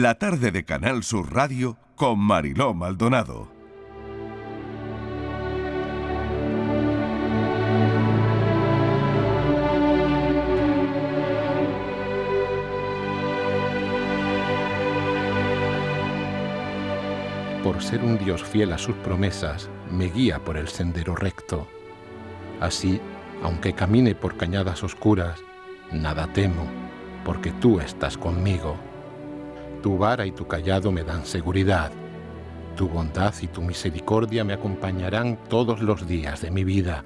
la tarde de Canal Sur Radio con Mariló Maldonado. Por ser un Dios fiel a sus promesas, me guía por el sendero recto. Así, aunque camine por cañadas oscuras, nada temo, porque tú estás conmigo. Tu vara y tu callado me dan seguridad. Tu bondad y tu misericordia me acompañarán todos los días de mi vida,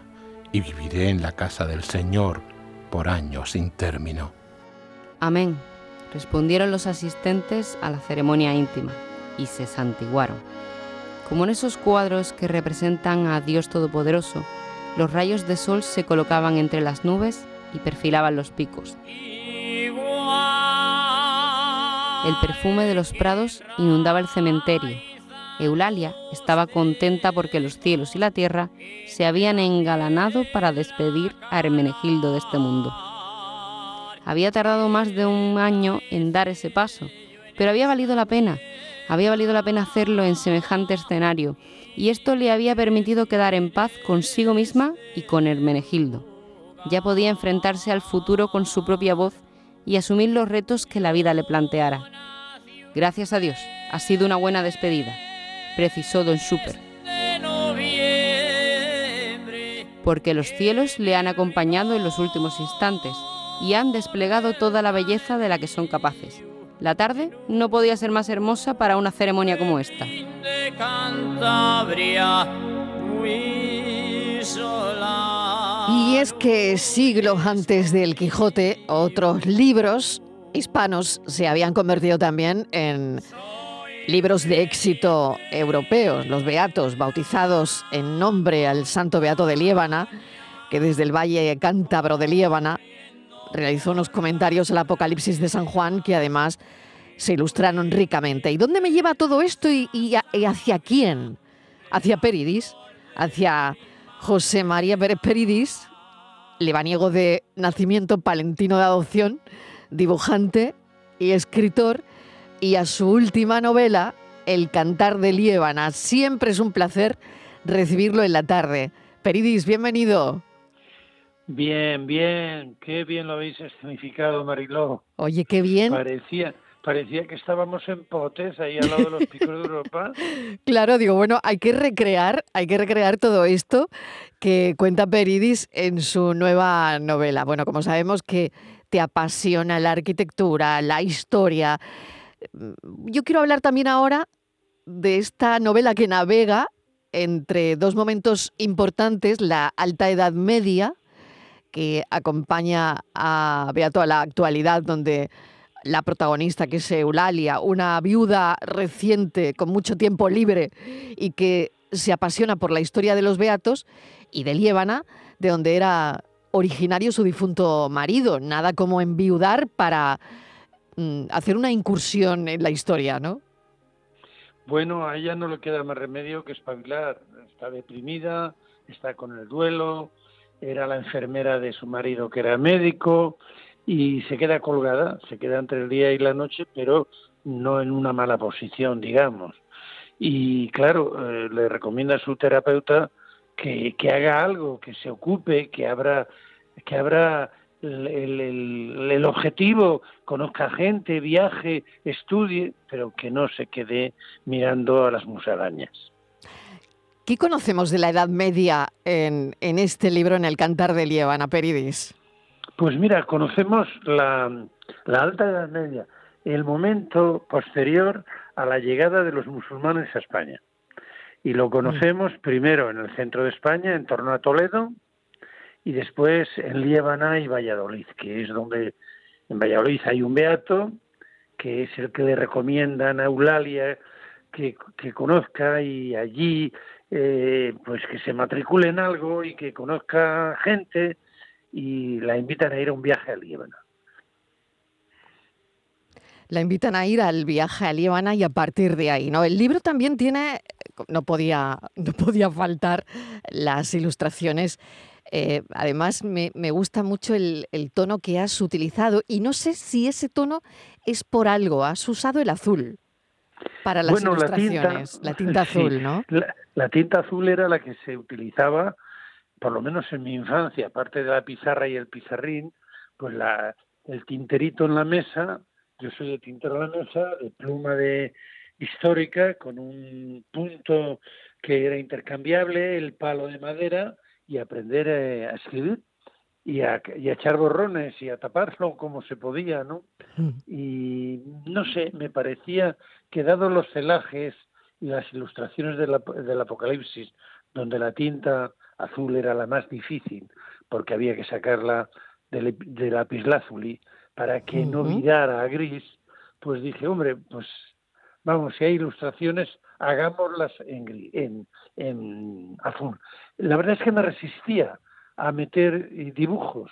y viviré en la casa del Señor por años sin término. Amén, respondieron los asistentes a la ceremonia íntima y se santiguaron. Como en esos cuadros que representan a Dios Todopoderoso, los rayos de sol se colocaban entre las nubes y perfilaban los picos. El perfume de los prados inundaba el cementerio. Eulalia estaba contenta porque los cielos y la tierra se habían engalanado para despedir a Hermenegildo de este mundo. Había tardado más de un año en dar ese paso, pero había valido la pena, había valido la pena hacerlo en semejante escenario, y esto le había permitido quedar en paz consigo misma y con Hermenegildo. Ya podía enfrentarse al futuro con su propia voz y asumir los retos que la vida le planteara. Gracias a Dios, ha sido una buena despedida, precisó don Schupper. Porque los cielos le han acompañado en los últimos instantes y han desplegado toda la belleza de la que son capaces. La tarde no podía ser más hermosa para una ceremonia como esta. Y es que siglos antes del Quijote, otros libros hispanos se habían convertido también en libros de éxito europeos, los Beatos, bautizados en nombre al Santo Beato de Liébana, que desde el Valle Cántabro de Liébana realizó unos comentarios al Apocalipsis de San Juan que además se ilustraron ricamente. ¿Y dónde me lleva todo esto y, hacia quién? ¿Hacia Peridis? ¿Hacia José María Pérez Peridis? Lebaniego de nacimiento, palentino de adopción, dibujante y escritor, y a su última novela, El cantar de Liébana. Siempre es un placer recibirlo en la tarde. Peridis, bienvenido. Bien, bien, qué bien lo habéis escenificado, Mariló. Oye, qué bien. Parecía, parecía que estábamos en Potes, ahí al lado de los picos de Europa. Claro, digo, bueno, hay que recrear, hay que recrear todo esto que cuenta Peridis en su nueva novela. Bueno, como sabemos que te apasiona la arquitectura, la historia. Yo quiero hablar también ahora de esta novela que navega entre dos momentos importantes, la Alta Edad Media, que acompaña a Beato a la actualidad, donde la protagonista, que es Eulalia, una viuda reciente con mucho tiempo libre y que se apasiona por la historia de los Beatos, y de Liébana, de donde era originario su difunto marido. Nada como enviudar para mm, hacer una incursión en la historia, ¿no? Bueno, a ella no le queda más remedio que espabilar. Está deprimida, está con el duelo, era la enfermera de su marido que era médico y se queda colgada, se queda entre el día y la noche, pero no en una mala posición, digamos. Y claro, eh, le recomienda a su terapeuta que, que, haga algo, que se ocupe, que abra, que abra el, el, objetivo, conozca gente, viaje, estudie, pero que no se quede mirando a las musarañas. ¿Qué conocemos de la Edad Media en, este libro, en el Cantar de Liébana, Peridis? Pues mira, conocemos la, Alta Edad Media, el momento posterior a la llegada de los musulmanes a España. Y lo conocemos mm. primero en el centro de España, en torno a Toledo, y después en Liébana y Valladolid, que es donde en Valladolid hay un beato, que es el que le recomiendan a Eulalia que, que conozca y allí eh, pues que se matricule en algo y que conozca gente y la invitan a ir a un viaje a Líbana. La invitan a ir al viaje a Líbana y a partir de ahí, ¿no? El libro también tiene, no podía, no podía faltar las ilustraciones. Eh, además, me, me, gusta mucho el, el, tono que has utilizado y no sé si ese tono es por algo, has usado el azul para las ilustraciones, la tinta, azul, ¿no? La, tinta azul era la que se utilizaba, por lo menos en mi infancia, aparte de la pizarra y el pizarrín, pues la, el tinterito en la mesa, yo soy de tintero en la mesa, de pluma de histórica, con un punto que era intercambiable, el palo de madera, y aprender eh, a escribir y a, echar borrones y a taparlo como se podía, ¿no? Mm. Y no sé, me parecía que dado los celajes y las ilustraciones del Apocalipsis, donde la tinta azul era la más difícil, porque había que sacarla del, lapislázuli para que no virara a gris, pues dije, hombre, pues vamos, si hay ilustraciones, hagámoslas en, en, en azul. La verdad es que me resistía a meter eh, dibujos,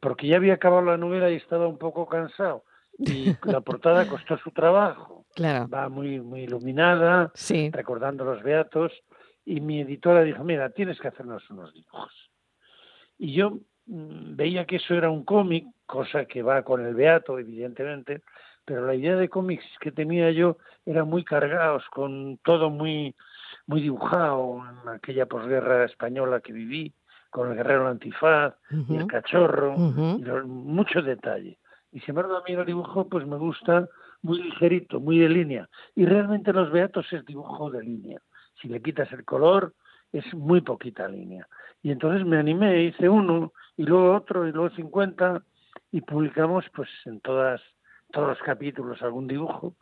porque ya había acabado la novela y estaba un poco cansado. Y la portada costó su trabajo. Claro. Va muy, muy iluminada, recordando los beatos. Y mi editora dijo, mira, tienes que hacernos unos dibujos. Y yo mm, veía que eso era un cómic, cosa que va con el beato, evidentemente, pero la idea de cómics que tenía yo era muy cargados, con todo muy, muy dibujado en aquella posguerra española que viví, con el guerrero antifaz y el cachorro, y mucho detalle. Y sin embargo a mí el dibujo pues me gusta muy ligerito, muy de línea. Y realmente los beatos es dibujo de línea. Si le quitas el color es muy poquita línea. Y entonces me animé, hice uno y luego otro y luego cincuenta y publicamos pues en todas todos los capítulos algún dibujo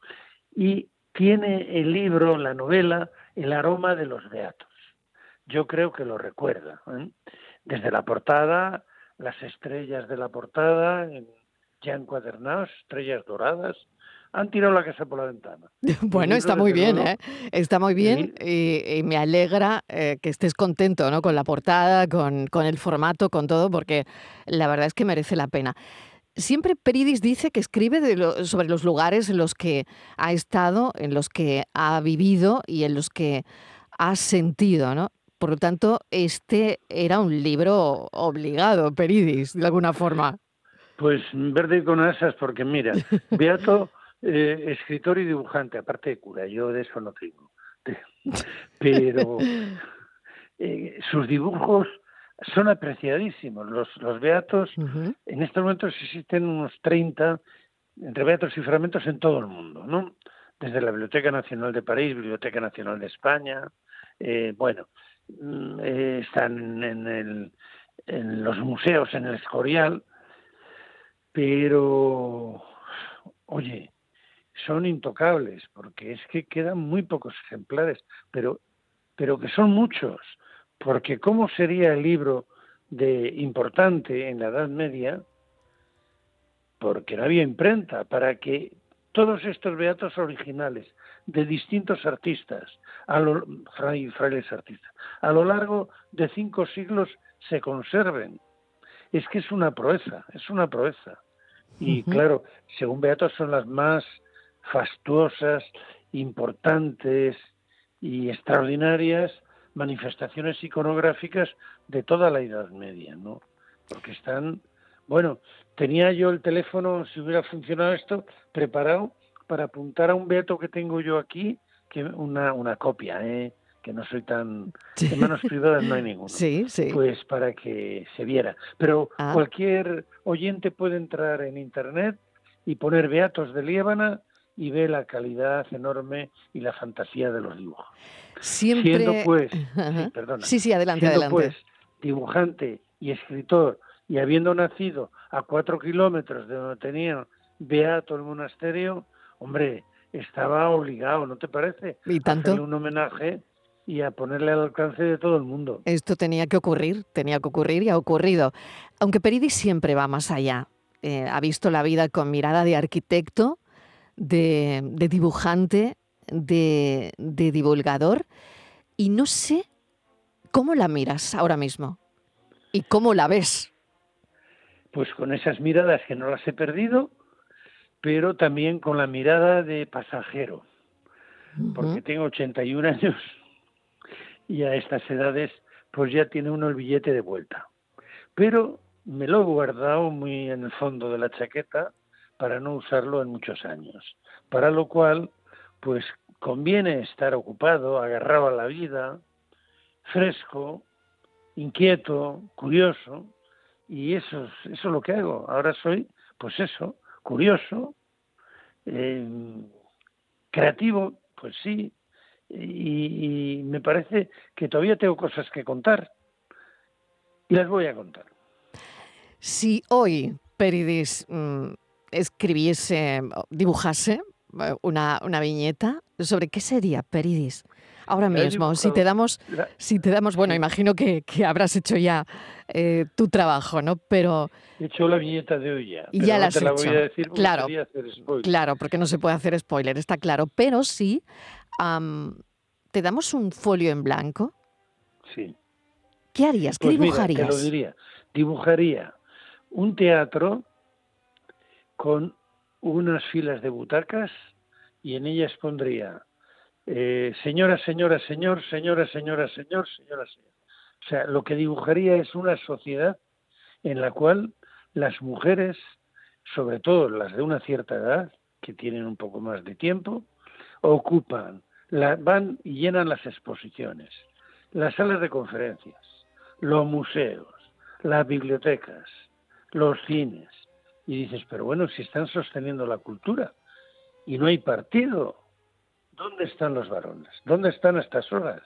y tiene el libro, la novela, el aroma de los beatos yo creo que lo recuerda. ¿eh? Desde la portada, las estrellas de la portada, ya encuadernados, estrellas doradas, han tirado la casa por la ventana. Bueno, está muy bien, ¿eh? Está muy bien y, me alegra eh, que estés contento ¿no? con la portada, con, con, el formato, con todo, porque la verdad es que merece la pena. Siempre Peridis dice que escribe sobre los lugares en los que ha estado, en los que ha vivido y en los que ha sentido, ¿no? Por lo tanto, este era un libro obligado, Peridis, de alguna forma. Pues verde con asas, porque mira, Beato, eh, escritor y dibujante, aparte de cura, yo de eso no tengo. Pero eh, sus dibujos son apreciadísimos. Los, los beatos, en estos momentos existen unos 30 entre beatos y fragmentos en todo el mundo, ¿no? Desde la Biblioteca Nacional de París, Biblioteca Nacional de España, eh, bueno, Mm, eh, están en, el, en los museos, en el Escorial, pero, oye, son intocables, porque es que quedan muy pocos ejemplares, pero, pero que son muchos, porque ¿cómo sería el libro de importante en la Edad Media? Porque no había imprenta, para que todos estos beatos originales de distintos artistas, a lo, frailes artistas, a lo largo de cinco siglos se conserven. Es que es una proeza, es una proeza. Y claro, según Beatos son las más fastuosas, importantes y extraordinarias manifestaciones iconográficas de toda la Edad Media, ¿no? Porque están, bueno, tenía yo el teléfono, si hubiera funcionado esto, preparado para apuntar a un beato que tengo yo aquí, que una, una copia, ¿eh? que no soy tan... En manos privadas no hay ninguno. Sí, sí. Pues para que se viera. Pero ah. cualquier oyente puede entrar en Internet y poner Beatos de Liébana y ve la calidad enorme y la fantasía de los dibujos. Siempre... Siendo pues... sí, perdona, sí, sí, adelante, siendo adelante. pues dibujante y escritor y habiendo nacido a cuatro kilómetros de donde tenía Beato el monasterio, hombre, estaba obligado, ¿no te parece? ¿Y tanto? A hacerle un homenaje y a ponerle al alcance de todo el mundo. Esto tenía que ocurrir, tenía que ocurrir y ha ocurrido. Aunque Peridis siempre va más allá. Eh, ha visto la vida con mirada de arquitecto, de, dibujante, de, de divulgador. Y no sé cómo la miras ahora mismo y cómo la ves. Pues con esas miradas que no las he perdido, pero también con la mirada de pasajero, porque tengo 81 años y a estas edades pues ya tiene uno el billete de vuelta. Pero me lo he guardado muy en el fondo de la chaqueta para no usarlo en muchos años. Para lo cual, pues conviene estar ocupado, agarrado a la vida, fresco, inquieto, curioso, y eso es, eso lo que hago. Ahora soy, pues eso, curioso, eh, creativo, pues sí, y, me parece que todavía tengo cosas que contar y las voy a contar. Si hoy Peridis mm, escribiese, dibujase eh, una, una viñeta, ¿sobre qué sería Peridis? Ahora mismo, si te damos, si te damos, bueno, imagino que, habrás hecho ya eh, tu trabajo, ¿no? Pero he hecho la viñeta de hoy ya. Y ya la has hecho. claro, claro, porque no se puede hacer spoiler, está claro. Pero sí, te damos un folio en blanco. Sí. ¿Qué harías? ¿Qué dibujarías? Pues te lo diría. Dibujaría un teatro con unas filas de butacas y en ellas pondría eh, señora, señora, señor, señora, señora, señor, señora, señor. O sea, lo que dibujaría es una sociedad en la cual las mujeres, sobre todo las de una cierta edad, que tienen un poco más de tiempo, ocupan, van y llenan las exposiciones, las salas de conferencias, los museos, las bibliotecas, los cines. Y dices, pero bueno, si están sosteniendo la cultura y no hay partido, ¿dónde están los varones? ¿Dónde están estas horas?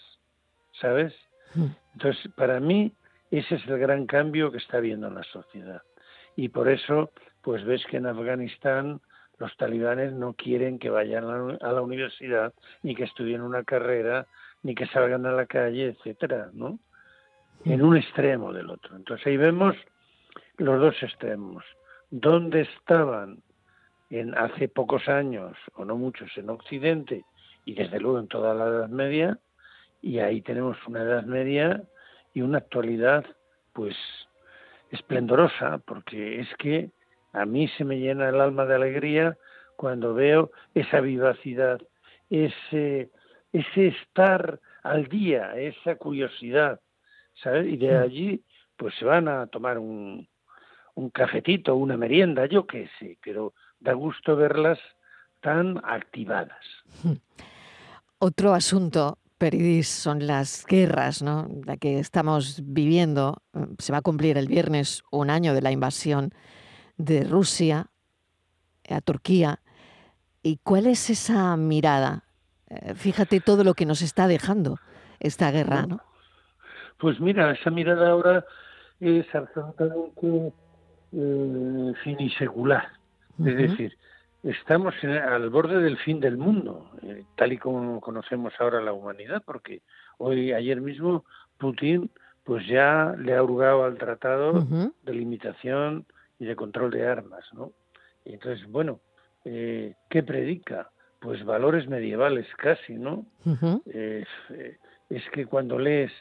¿Sabes? Hmm. Entonces, para mí, ese es el gran cambio que está habiendo en la sociedad. Y por eso, pues ves que en Afganistán los talibanes no quieren que vayan a la universidad, ni que estudien una carrera, ni que salgan a la calle, etcétera, ¿no? Hmm. En un extremo del otro. Entonces ahí vemos los dos extremos. ¿Dónde estaban en hace pocos años, o no muchos, en Occidente, y desde luego en toda la Edad Media, y ahí tenemos una Edad Media y una actualidad pues esplendorosa, porque es que a mí se me llena el alma de alegría cuando veo esa vivacidad, ese, ese estar al día, esa curiosidad, ¿sabes? Y de allí pues se van a tomar un, un cafetito, una merienda, yo qué sé, pero da gusto verlas tan activadas. Otro asunto, Peridis, son las guerras, ¿no? La que estamos viviendo. Se va a cumplir el viernes un año de la invasión de Rusia a Turquía. ¿Y cuál es esa mirada? Eh, fíjate todo lo que nos está dejando esta guerra, ¿no? Pues mira, esa mirada ahora es absolutamente eh, finisecular. Es decir, estamos al borde del fin del mundo, eh, tal y como conocemos ahora la humanidad, porque hoy, ayer mismo, Putin pues ya le ha hurgado al tratado de limitación y de control de armas, ¿no? Y entonces, bueno, eh, ¿qué predica? Pues valores medievales casi, ¿no? Eh, es que cuando lees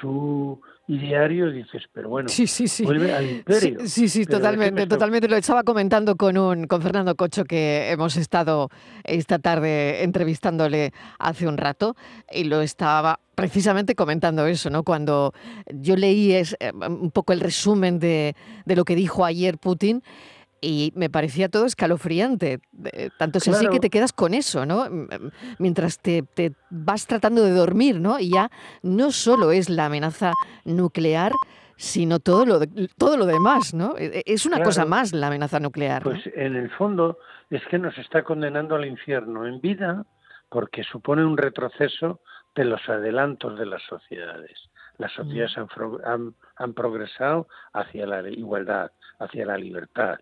su diario dices, pero bueno, sí, sí, sí. vuelve al imperio. Sí, sí, totalmente, totalmente. Lo estaba comentando con un con Fernando Cocho que hemos estado esta tarde entrevistándole hace un rato y lo estaba precisamente comentando eso, ¿no? Cuando yo leí es, eh, un poco el resumen de, de lo que dijo ayer Putin y me parecía todo escalofriante. Tanto es así que te quedas con eso, ¿no? Mientras te, vas tratando de dormir, ¿no? Y ya no solo es la amenaza nuclear, sino todo lo, todo lo demás, ¿no? E, e, es una cosa más la amenaza nuclear. Pues en el fondo es que nos está condenando al infierno en vida porque supone un retroceso de los adelantos de las sociedades. Las sociedades han, han progresado hacia la igualdad, hacia la libertad,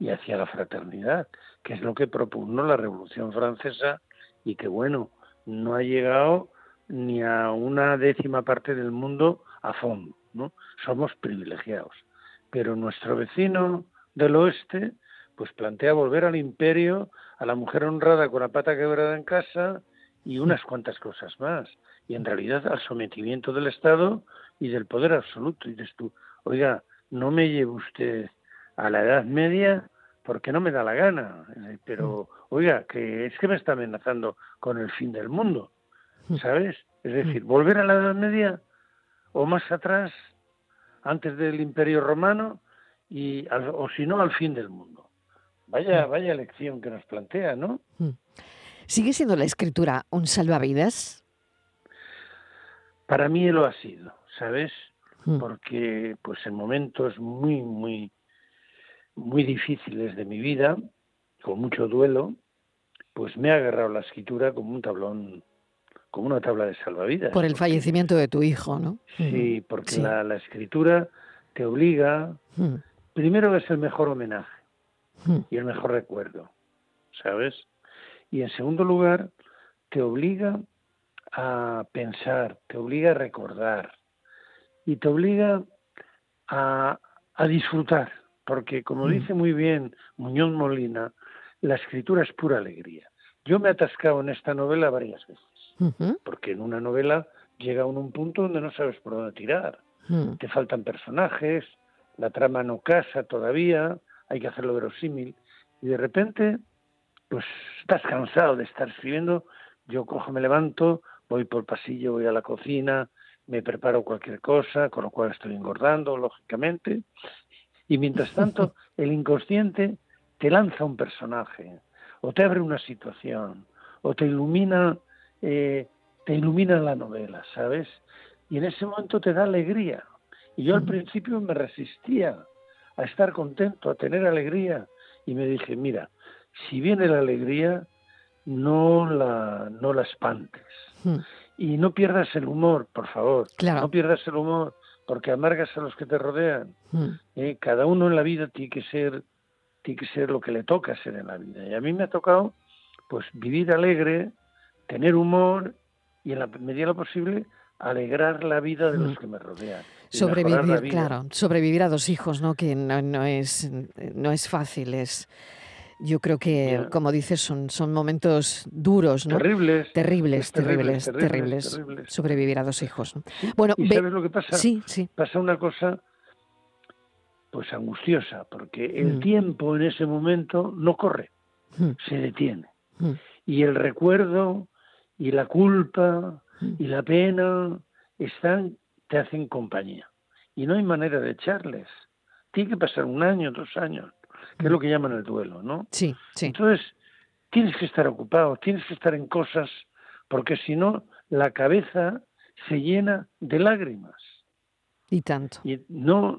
y hacia la fraternidad, que es lo que propugnó la Revolución Francesa y que, bueno, no ha llegado ni a una décima parte del mundo a fondo, ¿no? Somos privilegiados. Pero nuestro vecino del oeste, pues plantea volver al imperio, a la mujer honrada con la pata quebrada en casa y unas cuantas cosas más. Y en realidad al sometimiento del Estado y del poder absoluto. Y dices tú, oiga, no me lleve usted a la Edad Media porque no me da la gana. Eh, pero, mm. oiga, que es que me está amenazando con el fin del mundo, mm. ¿sabes? Es decir, mm. volver a la Edad Media o más atrás, antes del Imperio Romano, y o si no, al fin del mundo. Vaya, vaya lección que nos plantea, ¿no? ¿Sigue siendo la escritura un salvavidas? Para mí lo ha sido, ¿sabes? Porque pues en momentos muy, muy, muy difíciles de mi vida, con mucho duelo, pues me ha agarrado la escritura como un tablón, como una tabla de salvavidas. Por el porque- fallecimiento de tu hijo, ¿no? Sí, porque Sí. La, la escritura te obliga, Mm, primero es el mejor homenaje mm, y el mejor recuerdo, ¿sabes? Y en segundo lugar, te obliga a pensar, te obliga a recordar y te obliga a, a disfrutar, porque como Mm. dice muy bien Muñoz Molina, la escritura es pura alegría. Yo me he atascado en esta novela varias veces, porque en una novela llega a un punto donde no sabes por dónde tirar mm. te faltan personajes, la trama no casa todavía, hay que hacerlo verosímil, y de repente, pues estás cansado de estar escribiendo, yo cojo, me levanto, voy por el pasillo, voy a la cocina, me preparo cualquier cosa, con lo cual estoy engordando, lógicamente, y mientras tanto, el inconsciente te lanza un personaje, o te abre una situación, o te ilumina, eh, te ilumina la novela, ¿sabes? Y en ese momento te da alegría. Y yo al principio me resistía a estar contento, a tener alegría, y me dije, mira, si viene la alegría, no la, no la espantes. Mm. Y no pierdas el humor, por favor. Claro. No pierdas el humor, porque amargas a los que te rodean. Mm. ¿eh? Cada uno en la vida tiene que ser tiene que ser lo que le toca ser en la vida. Y a mí me ha tocado pues vivir alegre, tener humor y en la medida de lo posible alegrar la vida de los Mm. que me rodean. Sobrevivir, claro, sobrevivir a dos hijos, ¿no? Que no, no es, no es fácil, es... Yo creo que, como dices, son, son momentos duros, ¿no? Terribles. Terribles, es terrible, terribles, terrible, terribles. terrible. Sobrevivir a dos hijos. ¿no? Bueno, ¿Y ve- sabes lo que pasa? sí, sí. Pasa una cosa pues angustiosa, porque el Mm. tiempo en ese momento no corre, Mm, se detiene. mm, y el recuerdo y la culpa y la pena están te hacen compañía y no hay manera de echarles tiene que pasar un año dos años que es lo que llaman el duelo no Sí, sí. entonces tienes que estar ocupado tienes que estar en cosas porque si no la cabeza se llena de lágrimas Y tanto. y no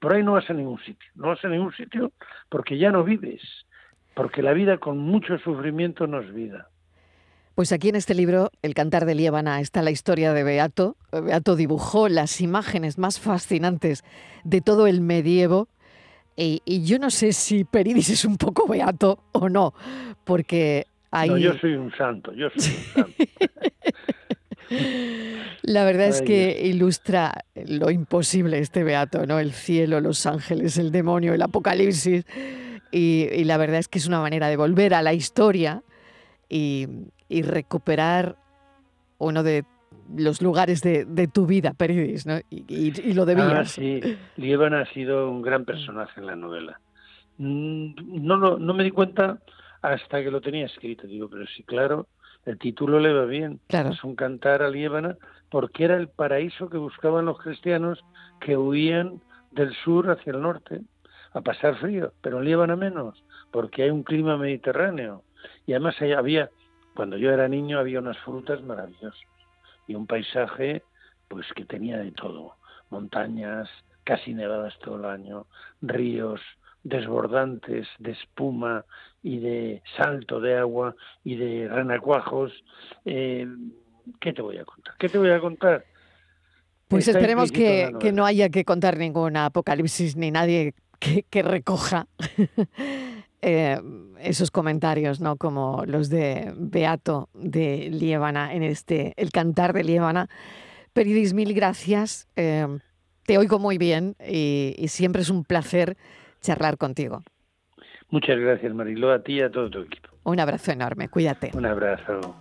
por ahí no vas a ningún sitio no vas a ningún sitio porque ya no vives porque la vida con mucho sufrimiento no es vida Pues aquí en este libro, El cantar de Liébana, está la historia de Beato. Beato dibujó las imágenes más fascinantes de todo el medievo. Y, y yo no sé si Peridis es un poco Beato o no, porque hay... No, yo soy un santo, yo soy un santo. La verdad es que ilustra lo imposible este Beato, ¿no? El cielo, los ángeles, el demonio, el apocalipsis. Y, y la verdad es que es una manera de volver a la historia y, y recuperar uno de los lugares de, de tu vida, Peridis, ¿no? Y, y- y lo Ah, debías. sí, Líbana ha sido un gran personaje en la novela. Mm, No, lo- no me di cuenta hasta que lo tenía escrito, digo, pero sí, claro, el título le va bien. Claro. Es un cantar a Líbana porque era el paraíso que buscaban los cristianos que huían del sur hacia el norte a pasar frío, pero en Líbana menos, porque hay un clima mediterráneo. Y además había, cuando yo era niño, había unas frutas maravillosas y un paisaje pues que tenía de todo, montañas casi nevadas todo el año, ríos desbordantes de espuma y de salto de agua y de renacuajos. Eh, ¿Qué te voy a contar? ¿Qué te voy a contar? Pues Está esperemos que, que no haya que contar ningún apocalipsis ni nadie que, que recoja eh, esos comentarios, ¿no? Como los de Beato de Liébana en este El cantar de Liébana. Peridis, mil gracias. eh, te oigo muy bien y, y siempre es un placer charlar contigo. Muchas gracias, Mariló, a ti y a todo tu equipo. Un abrazo enorme, cuídate. Un abrazo.